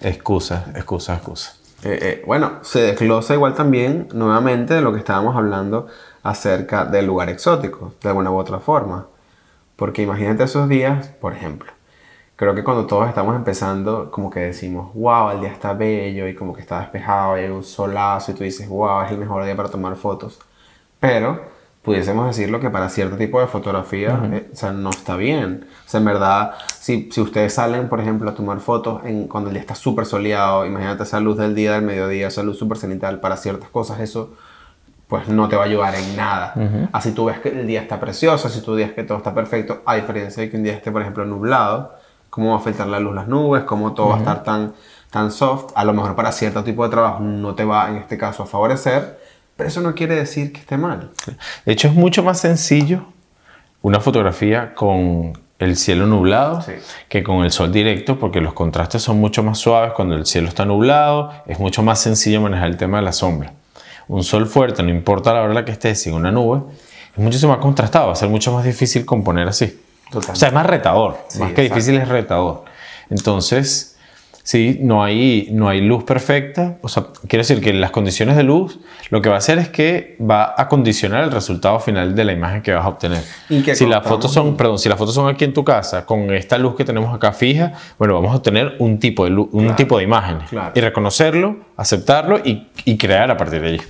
Excusa, excusa, excusa. Eh, eh, bueno, se desglosa igual también nuevamente de lo que estábamos hablando acerca del lugar exótico, de alguna u otra forma. Porque imagínate esos días, por ejemplo, creo que cuando todos estamos empezando, como que decimos, wow, el día está bello y como que está despejado, hay un solazo y tú dices, wow, es el mejor día para tomar fotos. Pero pudiésemos decirlo que para cierto tipo de fotografía, eh, o sea, no está bien. O sea, en verdad, si, si ustedes salen, por ejemplo, a tomar fotos en, cuando el día está súper soleado, imagínate esa luz del día, del mediodía, esa luz súper cenital, para ciertas cosas eso pues no te va a ayudar en nada. Así tú ves que el día está precioso, si tú ves que todo está perfecto, a diferencia de que un día esté, por ejemplo, nublado, cómo va a afectar la luz las nubes, cómo todo va a estar tan, tan soft, a lo mejor para cierto tipo de trabajo no te va, en este caso, a favorecer, pero eso no quiere decir que esté mal. De hecho, es mucho más sencillo una fotografía con el cielo nublado que con el sol directo, porque los contrastes son mucho más suaves cuando el cielo está nublado, es mucho más sencillo manejar el tema de la sombra. Un sol fuerte, no importa la hora en la que estés, sin una nube, es muchísimo más contrastado, va a ser mucho más difícil componer así. O sea, es más retador, más que difícil es retador. Entonces, Sí, no hay, no hay luz perfecta. O sea, quiero decir que las condiciones de luz lo que va a hacer es que va a condicionar el resultado final de la imagen que vas a obtener. si las fotos son, perdón, si las fotos son aquí en tu casa con esta luz que tenemos acá fija, bueno, vamos a obtener un tipo de luz, un tipo de imagen y reconocerlo, aceptarlo y, y, crear a partir de allí.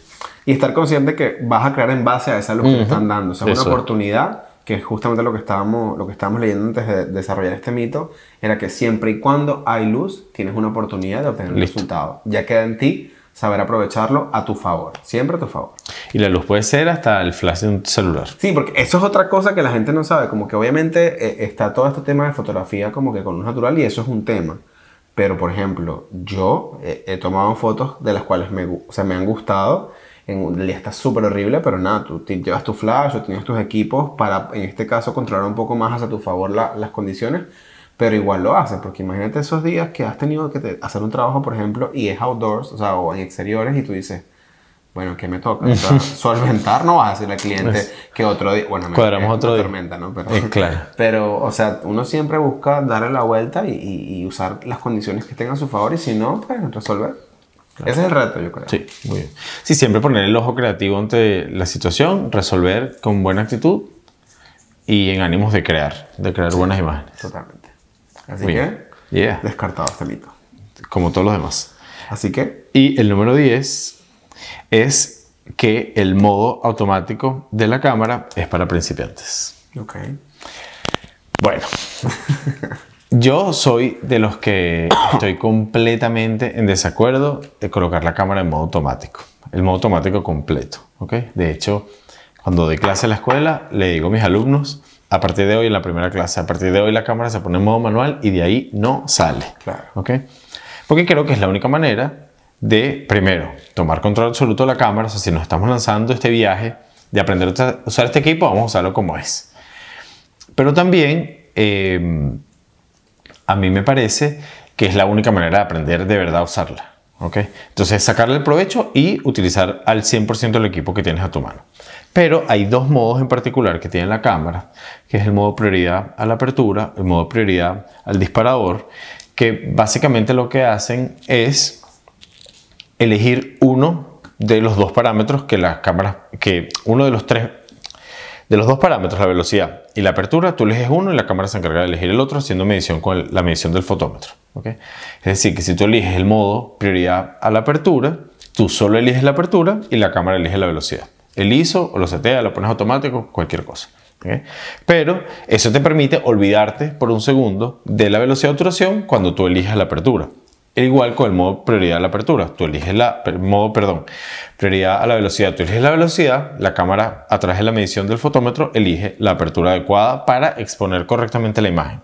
Y estar consciente que vas a crear en base a esa luz que te están dando, o sea, una oportunidad que es justamente lo que estábamos, lo que estábamos leyendo antes de desarrollar este mito, era que siempre y cuando hay luz, tienes una oportunidad de obtener un resultado. Ya queda en ti saber aprovecharlo a tu favor, siempre a tu favor. Y la luz puede ser hasta el flash de un celular. Sí, porque eso es otra cosa que la gente no sabe, como que obviamente eh, está todo este tema de fotografía como que con luz natural y eso es un tema. Pero, por ejemplo, yo he tomado fotos de las cuales me, o sea, me han gustado en el día está súper horrible, pero nada, tú llevas tu flash o tienes tus equipos para, en este caso, controlar un poco más hacia tu favor las condiciones, pero igual lo haces, porque imagínate esos días que has tenido que hacer un trabajo, por ejemplo, y es outdoors, o sea, o en exteriores, y tú dices, bueno, ¿qué me toca? solventar no vas a decirle al cliente que otro día, bueno, me cuadramos otro día. tormenta, ¿no? Pero, eh, claro. pero, o sea, uno siempre busca darle la vuelta y, y usar las condiciones que tengan a su favor, y si no, pues resolver. Ese es el reto, yo creo. Sí, muy bien. Sí, siempre poner el ojo creativo ante la situación, resolver con buena actitud y en ánimos de crear, de crear buenas imágenes. Totalmente. Así que, descartado este mito. Como todos los demás. Así que. Y el número 10 es que el modo automático de la cámara es para principiantes. Ok. Bueno. Yo soy de los que estoy completamente en desacuerdo de colocar la cámara en modo automático, el modo automático completo. ¿ok? De hecho, cuando doy clase en la escuela, le digo a mis alumnos, a partir de hoy en la primera clase, a partir de hoy la cámara se pone en modo manual y de ahí no sale. Claro. ¿Ok? Porque creo que es la única manera de, primero, tomar control absoluto de la cámara. O sea, si nos estamos lanzando este viaje de aprender a usar este equipo, vamos a usarlo como es. Pero también, eh, a mí me parece que es la única manera de aprender de verdad a usarla. ¿ok? Entonces, sacarle el provecho y utilizar al 100% el equipo que tienes a tu mano. Pero hay dos modos en particular que tiene la cámara, que es el modo prioridad a la apertura, el modo prioridad al disparador, que básicamente lo que hacen es elegir uno de los dos parámetros que la cámara, que uno de los tres, de los dos parámetros, la velocidad y la apertura, tú eliges uno y la cámara se encarga de elegir el otro haciendo medición con la medición del fotómetro. ¿okay? Es decir, que si tú eliges el modo prioridad a la apertura, tú solo eliges la apertura y la cámara elige la velocidad. El ISO o lo setea, lo pones automático, cualquier cosa. ¿okay? Pero eso te permite olvidarte por un segundo de la velocidad de obturación cuando tú eliges la apertura. Igual con el modo prioridad a la apertura. Tú eliges la modo, perdón, prioridad a la velocidad. Tú eliges la velocidad, la cámara a través de la medición del fotómetro elige la apertura adecuada para exponer correctamente la imagen.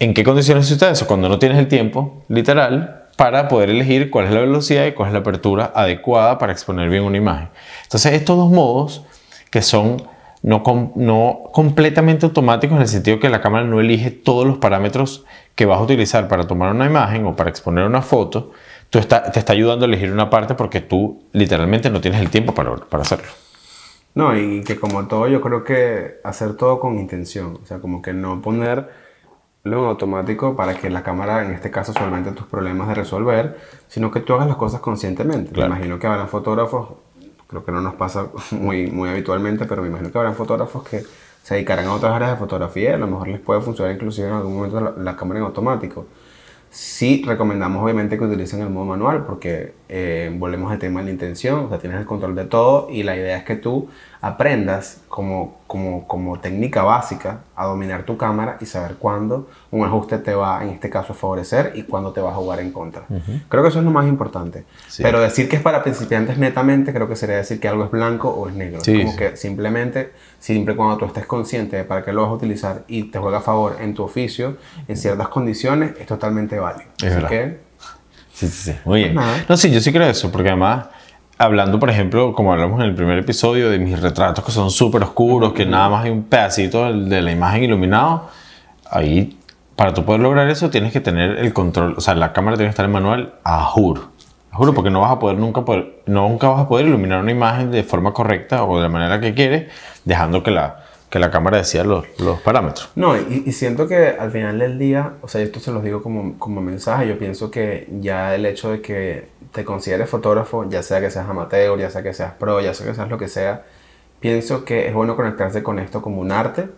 ¿En qué condiciones se eso? Cuando no tienes el tiempo, literal, para poder elegir cuál es la velocidad y cuál es la apertura adecuada para exponer bien una imagen. Entonces, estos dos modos que son no, no completamente automáticos en el sentido que la cámara no elige todos los parámetros que vas a utilizar para tomar una imagen o para exponer una foto, tú está, te está ayudando a elegir una parte porque tú literalmente no tienes el tiempo para, para hacerlo. No, y que como todo, yo creo que hacer todo con intención, o sea, como que no ponerlo en automático para que la cámara, en este caso, solamente tus problemas de resolver, sino que tú hagas las cosas conscientemente. Me imagino que habrán fotógrafos, creo que no nos pasa muy, muy habitualmente, pero me imagino que habrán fotógrafos que se dedicarán a otras áreas de fotografía, a lo mejor les puede funcionar inclusive en algún momento la, cámara en automático. Sí recomendamos obviamente que utilicen el modo manual porque eh, volvemos al tema de la intención, o sea, tienes el control de todo y la idea es que tú aprendas como, como, como técnica básica a dominar tu cámara y saber cuándo un ajuste te va, en este caso, a favorecer y cuándo te va a jugar en contra. Creo que eso es lo más importante. Pero decir que es para principiantes netamente, creo que sería decir que algo es blanco o es negro. como que simplemente, siempre cuando tú estés consciente de para qué lo vas a utilizar y te juega a favor en tu oficio, en ciertas condiciones, es totalmente válido. Es Así que... Sí, sí, sí. Muy bien. Pues no, sí, yo sí creo eso, porque además hablando, por ejemplo, como hablamos en el primer episodio, de mis retratos que son súper oscuros, que nada más hay un pedacito de la imagen iluminado, ahí, para tú poder lograr eso, tienes que tener el control, o sea, la cámara tiene que estar en manual a juro. A juro, porque no vas a poder nunca, poder, nunca vas a poder iluminar una imagen de forma correcta o de la manera que quieres, dejando que la, que la cámara decía los, los parámetros. No, y, y, siento que al final del día, o sea, esto se los digo como, como mensaje, yo pienso que ya el hecho de que te consideres fotógrafo, ya sea que seas amateur, ya sea que seas pro, ya sea que seas lo que sea, pienso que es bueno conectarse con esto como un arte.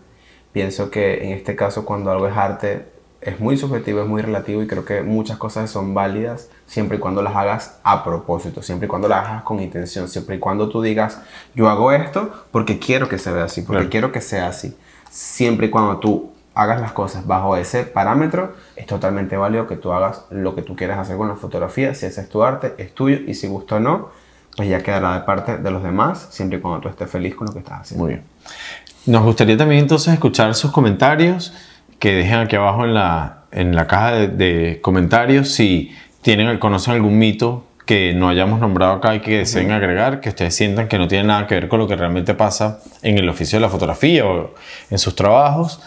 Pienso que en este caso cuando algo es arte es muy subjetivo, es muy relativo y creo que muchas cosas son válidas siempre y cuando las hagas a propósito, siempre y cuando las hagas con intención, siempre y cuando tú digas, yo hago esto porque quiero que se vea así, porque quiero que sea así. Siempre y cuando tú hagas las cosas bajo ese parámetro, es totalmente válido que tú hagas lo que tú quieras hacer con la fotografía, si ese es tu arte, es tuyo y si gusta o no, pues ya quedará de parte de los demás, siempre y cuando tú estés feliz con lo que estás haciendo. Muy bien. Nos gustaría también entonces escuchar sus comentarios, que dejen aquí abajo en la, en la caja de, de comentarios si tienen, conocen algún mito que no hayamos nombrado acá y que deseen agregar, que ustedes sientan que no tiene nada que ver con lo que realmente pasa en el oficio de la fotografía o en sus trabajos.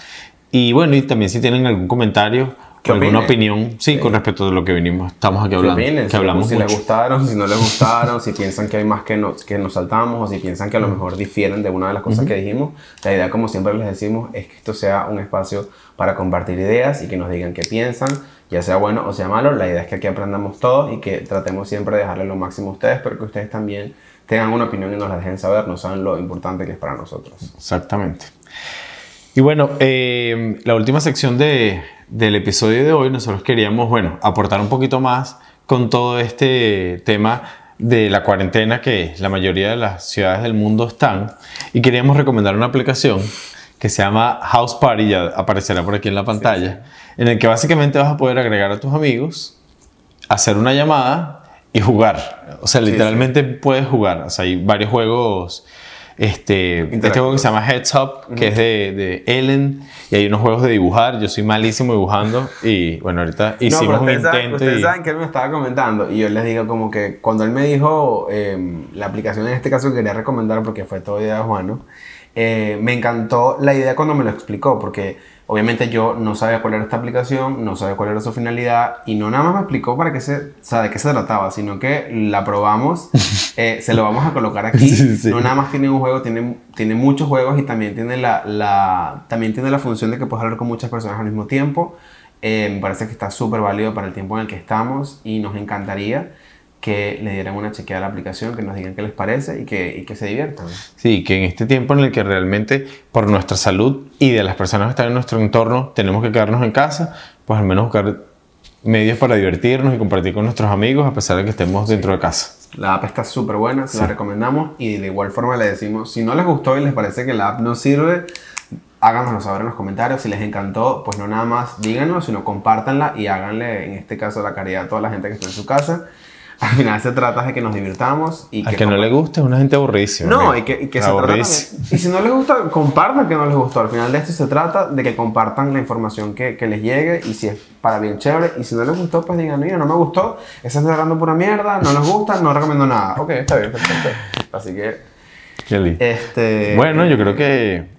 Y bueno, y también si tienen algún comentario o alguna opinión, sí, con respecto a lo que venimos, estamos aquí hablando. Que hablamos si les gustaron, si no les gustaron, si piensan que hay más que nos, que nos saltamos o si piensan que a lo mejor difieren de una de las cosas que dijimos. La idea, como siempre les decimos, es que esto sea un espacio para compartir ideas y que nos digan qué piensan ya sea bueno o sea malo, la idea es que aquí aprendamos todos y que tratemos siempre de dejarle lo máximo a ustedes, pero que ustedes también tengan una opinión y nos la dejen saber, no saben lo importante que es para nosotros. Exactamente. Y bueno, eh, la última sección de, del episodio de hoy, nosotros queríamos, bueno, aportar un poquito más con todo este tema de la cuarentena que la mayoría de las ciudades del mundo están y queríamos recomendar una aplicación que se llama House Party, ya aparecerá por aquí en la pantalla, en el que básicamente vas a poder agregar a tus amigos, hacer una llamada y jugar. O sea, literalmente puedes jugar. O sea, hay varios juegos este, este juego que se llama Heads Up, que es de, de, Ellen, y hay unos juegos de dibujar. Yo soy malísimo dibujando, y bueno, ahorita hicimos un intento. Saben, ustedes saben que él me estaba comentando, y yo les digo como que cuando él me dijo em, la aplicación en este caso que quería recomendar porque fue todo idea de Juan, eh, me encantó la idea cuando me lo explicó, porque Obviamente yo no sabía cuál era esta aplicación, no sabía cuál era su finalidad y no nada más me explicó para qué se, o sea, de qué se trataba, sino que la probamos, eh, se lo vamos a colocar aquí. No nada más tiene un juego, tiene, tiene muchos juegos y también tiene la, la, también tiene la función de que puedes hablar con muchas personas al mismo tiempo. Eh, me parece que está súper válido para el tiempo en el que estamos y nos encantaría que le dieran una chequeada a la aplicación, que nos digan qué les parece y que, y que se diviertan. Sí, que en este tiempo en el que realmente por nuestra salud y de las personas que están en nuestro entorno tenemos que quedarnos en casa, pues al menos buscar medios para divertirnos y compartir con nuestros amigos a pesar de que estemos dentro de casa. La app está súper buena, se la recomendamos y de igual forma le decimos, si no les gustó y les parece que la app no sirve, háganoslo saber en los comentarios. Si les encantó, pues no nada más díganos, sino compártanla y háganle en este caso la caridad a toda la gente que está en su casa al final se trata de que nos divirtamos y a que, no le guste es una gente aburrísima. No, y que, y que se trata Y si no les gusta, compartan que no les gustó. Al final de esto se trata de que compartan la información que, que les llegue y si es para bien chévere. Y si no les gustó, pues digan, mira, no me gustó, están hablando pura mierda, no les gusta, no recomiendo nada. Ok, está bien, perfecto. Así que... Kelly. Este, bueno, yo creo que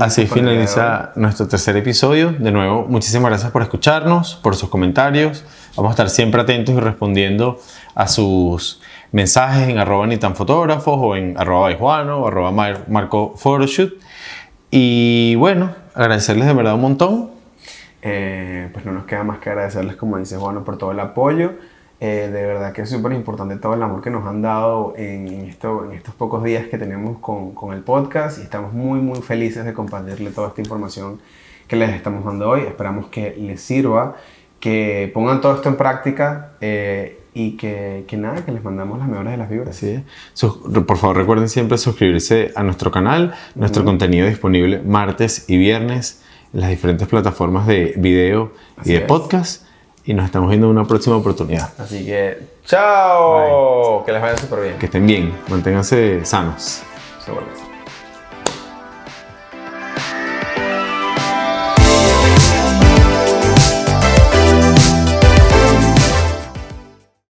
Así finaliza nuestro tercer episodio. De nuevo, muchísimas gracias por escucharnos, por sus comentarios. Vamos a estar siempre atentos y respondiendo a sus mensajes en arroba ni tan fotógrafos o en arroba Juano o arroba marco photoshoot. Y bueno, agradecerles de verdad un montón. Eh, pues no nos queda más que agradecerles, como dice Juan, por todo el apoyo. Eh, de verdad que es súper importante todo el amor que nos han dado en, esto, en estos pocos días que tenemos con, con, el podcast y estamos muy muy felices de compartirle toda esta información que les estamos dando hoy. Esperamos que les sirva, que pongan todo esto en práctica eh, y que, que, nada, que les mandamos las mejores de las vibras. Sí. Por favor recuerden siempre suscribirse a nuestro canal, nuestro contenido disponible martes y viernes en las diferentes plataformas de video y de podcast y nos estamos viendo en una próxima oportunidad. Así que, chao. Que les vaya súper bien. Que estén bien, manténganse sanos. Seguro.